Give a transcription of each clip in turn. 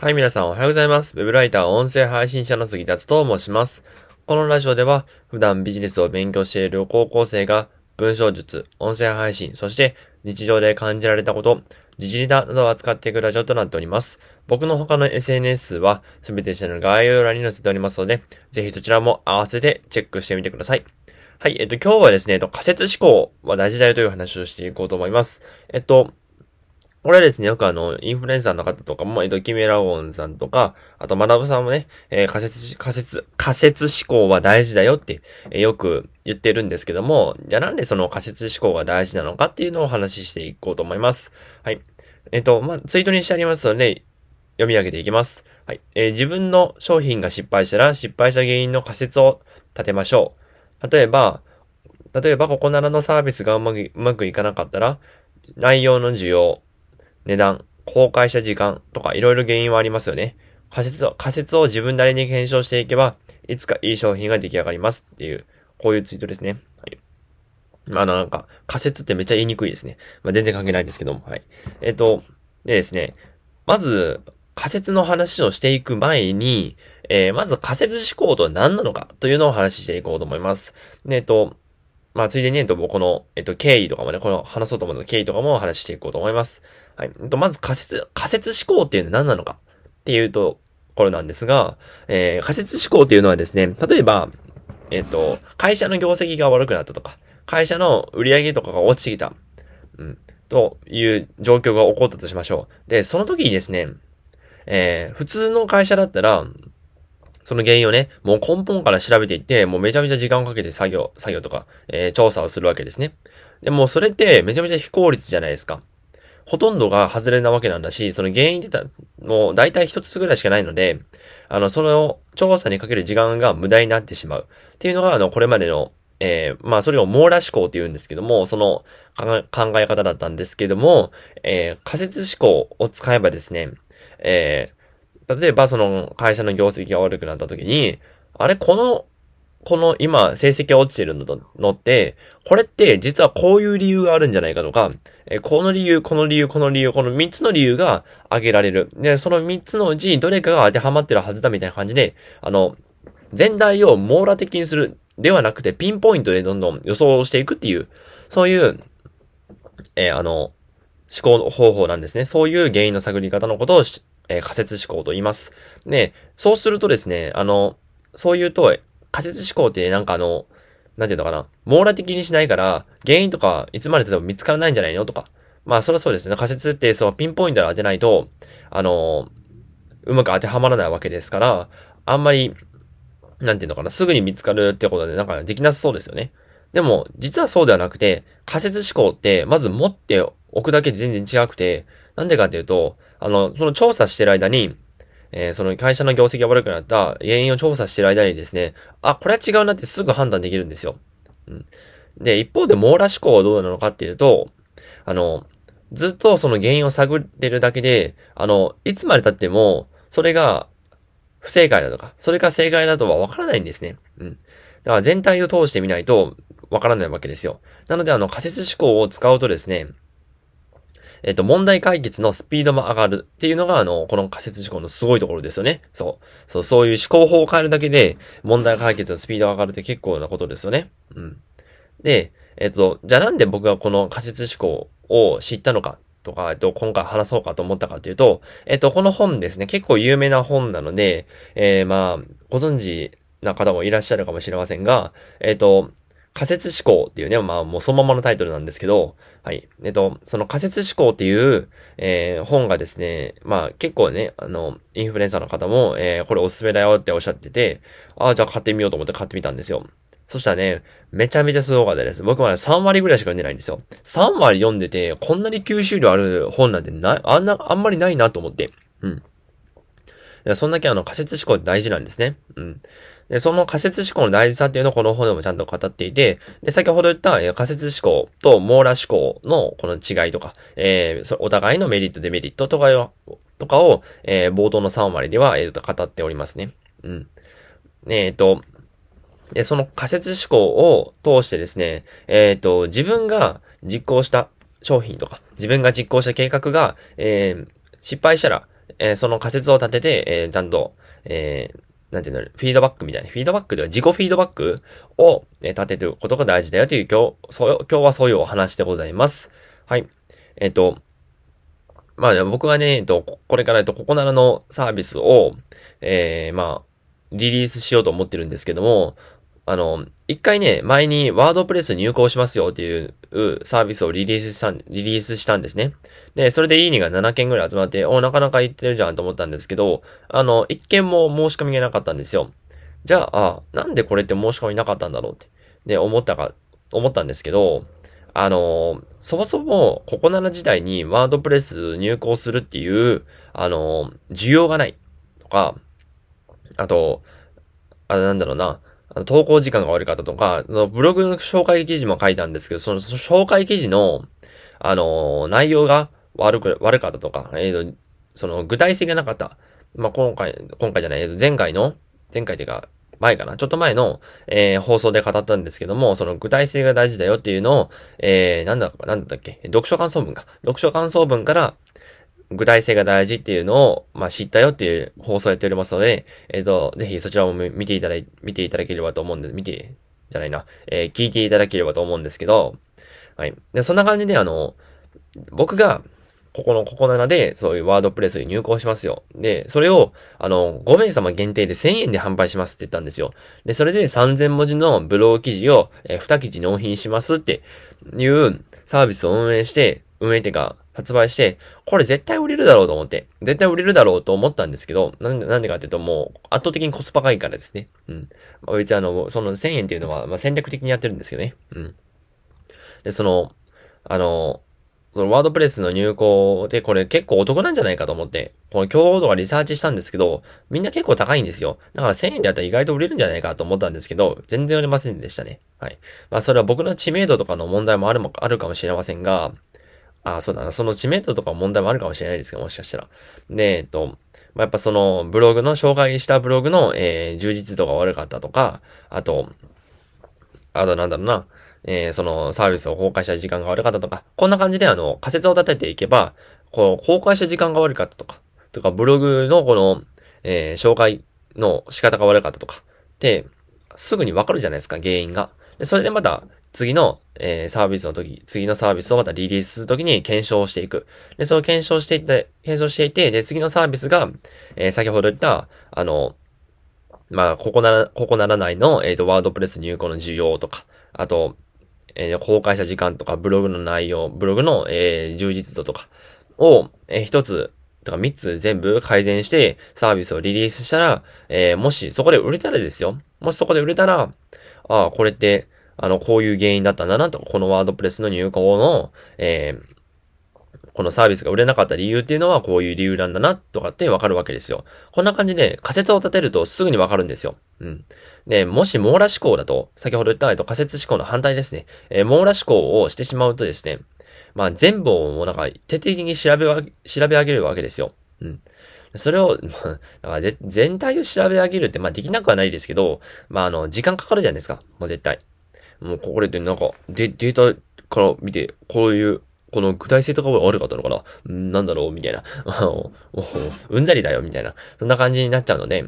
はい、皆さんおはようございます。ウェブライター、音声配信者の杉達と申します。このラジオでは、普段ビジネスを勉強している高校生が、文章術、音声配信、そして日常で感じられたこと、時事ネタなどを扱っていくラジオとなっております。僕の他の SNS は、すべて下の概要欄に載せておりますので、ぜひそちらも合わせてチェックしてみてください。はい、えっと、今日はですね、えっと、仮説思考は大事だよという話をしていこうと思います。えっと、これはですね、よくあの、インフルエンサーの方とかも、えっと、キメラゴンさんとか、あと、マナブさんもね、えー、仮説、仮説、仮説思考は大事だよって、えー、よく言ってるんですけども、じゃあなんでその仮説思考が大事なのかっていうのをお話ししていこうと思います。はい。えっと、まあ、ツイートにしてありますので、読み上げていきます。はい。えー、自分の商品が失敗したら、失敗した原因の仮説を立てましょう。例えば、例えば、ここならのサービスがうまくいかなかったら、内容の需要、値段、公開した時間とかいろいろ原因はありますよね。仮説を、仮説を自分なりに検証していけば、いつかいい商品が出来上がりますっていう、こういうツイートですね。はい。まあ、なんか、仮説ってめっちゃ言いにくいですね。まあ、全然関係ないんですけども、はい。えっ、ー、と、でですね、まず、仮説の話をしていく前に、えー、まず仮説思考とは何なのかというのを話ししていこうと思います。で、えっ、ー、と、まあ、ついでに、えっと、この、えっと、経緯とかもね、この話そうと思うの経緯とかも話していこうと思います。はい。えっと、まず仮説、仮説思考っていうのは何なのかっていうと、ころなんですが、えー、仮説思考っていうのはですね、例えば、えっと、会社の業績が悪くなったとか、会社の売り上げとかが落ちてきた、うん、という状況が起こったとしましょう。で、その時にですね、えー、普通の会社だったら、その原因をね、もう根本から調べていって、もうめちゃめちゃ時間をかけて作業、作業とか、えー、調査をするわけですね。でもそれってめちゃめちゃ非効率じゃないですか。ほとんどが外れなわけなんだし、その原因ってた、もう大体一つぐらいしかないので、あの、その調査にかける時間が無駄になってしまう。っていうのが、あの、これまでの、えー、まあ、それを網羅思考って言うんですけども、その考え方だったんですけども、えー、仮説思考を使えばですね、えー、例えばその会社の業績が悪くなった時に、あれ、この、この今成績が落ちてるのって、これって実はこういう理由があるんじゃないかとか、えこの理由、この理由、この理由、この3つの理由が挙げられる。で、その3つのうちどれかが当てはまってるはずだみたいな感じで、あの、全体を網羅的にするではなくて、ピンポイントでどんどん予想していくっていう、そういう、えー、あの、思考方法なんですね。そういう原因の探り方のことをえー、仮説思考と言います。で、そうするとですね、あの、そう言うと、仮説思考ってなんかあの、なんていうのかな、網羅的にしないから、原因とかいつまででも見つからないんじゃないのとか。まあ、それはそうですね。仮説ってそう、ピンポイントで当てないと、あの、うまく当てはまらないわけですから、あんまり、なんていうのかな、すぐに見つかるってことでなんかできなさそうですよね。でも、実はそうではなくて、仮説思考って、まず持っておくだけで全然違くて、なんでかっていうと、あの、その調査してる間に、えー、その会社の業績が悪くなった原因を調査してる間にですね、あ、これは違うなってすぐ判断できるんですよ。うん。で、一方で網羅思考はどうなのかっていうと、あの、ずっとその原因を探ってるだけで、あの、いつまで経っても、それが不正解だとか、それが正解だとはわからないんですね。うん。だから全体を通してみないとわからないわけですよ。なのであの仮説思考を使うとですね、えっ、と、問題解決のスピードも上がるっていうのが、あの、この仮説思考のすごいところですよね。そう。そう、そういう思考法を変えるだけで、問題解決のスピードが上がるって結構なことですよね。うん。で、えっ、と、じゃあなんで僕がこの仮説思考を知ったのかとか、えっと、今回話そうかと思ったかというと、えっと、この本ですね、結構有名な本なので、えー、まあ、ご存知な方もいらっしゃるかもしれませんが、えっと、仮説思考っていうね、まあもうそのままのタイトルなんですけど、はい。えっと、その仮説思考っていう、えー、本がですね、まあ結構ね、あの、インフルエンサーの方も、えー、これおすすめだよっておっしゃってて、ああ、じゃあ買ってみようと思って買ってみたんですよ。そしたらね、めちゃめちゃすごかったです。僕まだ3割ぐらいしか読んでないんですよ。3割読んでて、こんなに吸収量ある本なんてな、あんな、あんまりないなと思って。うん。そんだけあの仮説思考って大事なんですね。うん。で、その仮説思考の大事さっていうのをこの本でもちゃんと語っていて、で、先ほど言った仮説思考と網羅思考のこの違いとか、えー、お互いのメリット、デメリットとかを、とかを、えー、冒頭の3割では、えー、語っておりますね。うん。えっ、ー、と、で、その仮説思考を通してですね、えっ、ー、と、自分が実行した商品とか、自分が実行した計画が、えー、失敗したら、えー、その仮説を立てて、えー、ちゃんと、えー、なんていうの、フィードバックみたいな、フィードバックでは自己フィードバックを、え立ててることが大事だよという今日、今日はそういうお話でございます。はい。えっ、と、まあ、僕はね、えっと、これから、えっと、ココナラのサービスを、えー、まあ、リリースしようと思ってるんですけども、あの、一回ね、前にワードプレス入稿しますよっていうサービスをリリースした、リリースしたんですね。で、それでいいねが7件ぐらい集まって、お、なかなか言ってるじゃんと思ったんですけど、あの、一件も申し込みがなかったんですよ。じゃあ、あ、なんでこれって申し込みなかったんだろうって。で、思ったか、思ったんですけど、あの、そもそも、ここなら時代にワードプレス入稿するっていう、あの、需要がない。とか、あと、あれなんだろうな、投稿時間が悪かったとか、ブログの紹介記事も書いたんですけど、その紹介記事の、あの、内容が悪く、悪かったとか、えっ、ー、と、その具体性がなかった。まあ、今回、今回じゃない、前回の、前回っていうか、前かな？ちょっと前の、えー、放送で語ったんですけども、その具体性が大事だよっていうのを、えー、なんだ、なんだっけ？読書感想文か。読書感想文から、具体性が大事っていうのを、まあ、知ったよっていう放送やっておりますので、えっ、ー、と、ぜひそちらも見ていただい、見ていただければと思うんで、見て、じゃないな、えー、聞いていただければと思うんですけど、はい。で、そんな感じで、あの、僕が、ここのここ7で、そういうワードプレスに入稿しますよ。で、それを、あの、5名様限定で1000円で販売しますって言ったんですよ。で、それで3000文字のブログ記事を、えー、2記事納品しますっていうサービスを運営して、運営っていうか、発売して、これ絶対売れるだろうと思って、絶対売れるだろうと思ったんですけど、なんで、なんでかっていうともう圧倒的にコスパがいいからですね。うん。まあ、別にあの、その1000円っていうのは、まあ、戦略的にやってるんですよね。うん。で、その、あの、そのワードプレスの入稿でこれ結構お得なんじゃないかと思って、この共同度がリサーチしたんですけど、みんな結構高いんですよ。だから1000円であったら意外と売れるんじゃないかと思ったんですけど、全然売れませんでしたね。はい。まあそれは僕の知名度とかの問題もあるも、あるかもしれませんが、あ、そうだな。その知名度とか問題もあるかもしれないですけど、もしかしたら。で、えっと、まあ、やっぱそのブログの、紹介したブログの、えー、充実度が悪かったとか、あと、あとなんだろうな、えー、そのサービスを公開した時間が悪かったとか、こんな感じであの、仮説を立てていけば、こう、公開した時間が悪かったとか、とか、ブログのこの、えー、紹介の仕方が悪かったとか、って、すぐにわかるじゃないですか、原因が。で、それでまた、次の、えー、サービスの時、次のサービスをまたリリースするときに検証していく。で、その検証していって、検証していて、で、次のサービスが、えー、先ほど言った、あの、まあ、ここなら、ここならないの、えっ、ー、と、ワードプレス入稿の需要とか、あと、えー、公開した時間とか、ブログの内容、ブログの、えー、充実度とかを、えー、一つ、とか三つ全部改善して、サービスをリリースしたら、えー、もしそこで売れたらですよ。もしそこで売れたら、ああ、これって、あの、こういう原因だったんだなと、このワードプレスの入稿の、えー、このサービスが売れなかった理由っていうのはこういう理由なんだな、とかってわかるわけですよ。こんな感じで仮説を立てるとすぐにわかるんですよ。うん。で、もし網羅思考だと、先ほど言った、と、仮説思考の反対ですね。えー、網羅思考をしてしまうとですね、まあ、全部をもうなんか、徹底的に調べは、調べ上げるわけですよ。うん。それを、まあ、全体を調べ上げるって、まあ、できなくはないですけど、まあ、あの、時間かかるじゃないですか。もう絶対。もうこれでなんか、デ、データから見て、こういう、この具体性とかは悪かったのかな？なんだろう？みたいな。うんざりだよ？みたいな。そんな感じになっちゃうので、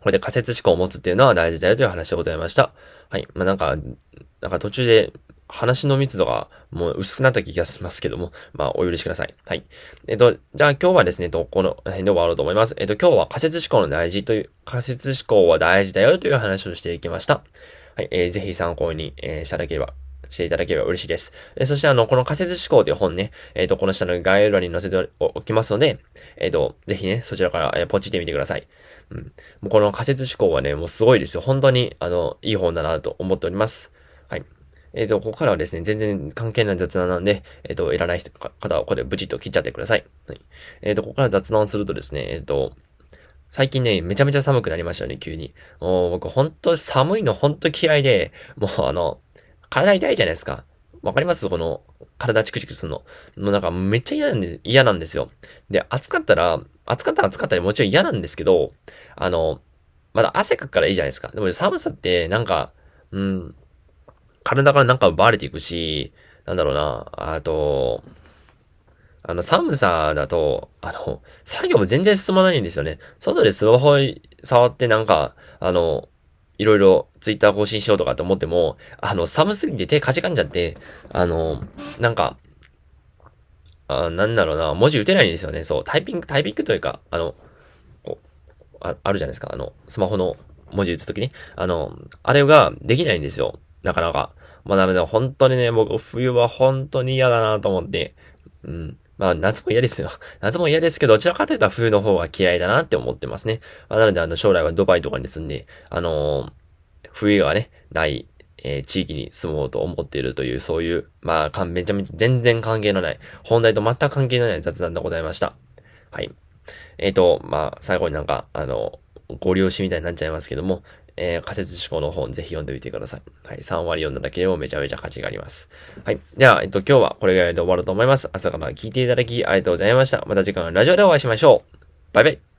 これで仮説思考を持つっていうのは大事だよという話でございました。はい。まあ、なんか、なんか途中で話の密度がもう薄くなった気がしますけども、まあ、お許しください。はい。えっと、じゃあ今日はですね、この辺で終わろうと思います。えっと、今日は仮説思考の大事という、仮説思考は大事だよという話をしていきました。はい、えー、ぜひ参考に、えー、しただければ、していただければ嬉しいです。えー、そしてあの、この仮説思考という本ね、えっ、ー、と、この下の概要欄に載せておきますので、えっ、ー、と、ぜひね、そちらから、えー、ポチってみてください。うん。もうこの仮説思考はね、もうすごいですよ。本当に、あの、いい本だなと思っております。はい。えっ、と、ここからはですね、全然関係ない雑談なんで、えっ、と、いらない人方はここでブチッと切っちゃってください。はい。えっ、と、ここから雑談するとですね、えっ、と、最近ね、めちゃめちゃ寒くなりましたね、急に。もう僕ほんと寒いのほんと嫌いで、もうあの、体痛いじゃないですか。わかります？この、体チクチクするの。もうなんかめっちゃ嫌なんで、嫌なんですよ。で、暑かったら、暑かったら暑かったらもちろん嫌なんですけど、あの、まだ汗かくからいいじゃないですか。でも寒さってなんか、うん、体からなんか奪われていくし、なんだろうな、あと、あの、寒さだと、あの、作業も全然進まないんですよね。外でスマホ触ってなんか、あの、いろいろツイッター更新しようとかって思っても、あの、寒すぎて手かじかんじゃって、あの、なんか、あなんだろうな、文字打てないんですよね。そう、タイピング、タイピングというか、あの、こう、ああるじゃないですか。あの、スマホの文字打つときに。あの、あれができないんですよ。なかなか。まあ、なので、本当にね、僕、冬は本当に嫌だなと思って。うん。まあ、夏も嫌ですよ。夏も嫌ですけど、どちらかというと冬の方が嫌いだなって思ってますね。まあ、なので、あの、将来はドバイとかに住んで、あのー、冬がね、ない、えー、地域に住もうと思っているという、そういう、まあ、めちゃめちゃ全然関係のない、本題と全く関係のない雑談でございました。はい。えっ、ー、と、まあ、最後になんか、あの、ご利用しみたいになっちゃいますけども、えー、仮説思考の本ぜひ読んでみてください。はい。3割読んだだけでもめちゃめちゃ価値があります。はい。では、えっと、今日はこれぐらいで終わろうと思います。朝から聞いていただきありがとうございました。また次回のラジオでお会いしましょう。バイバイ。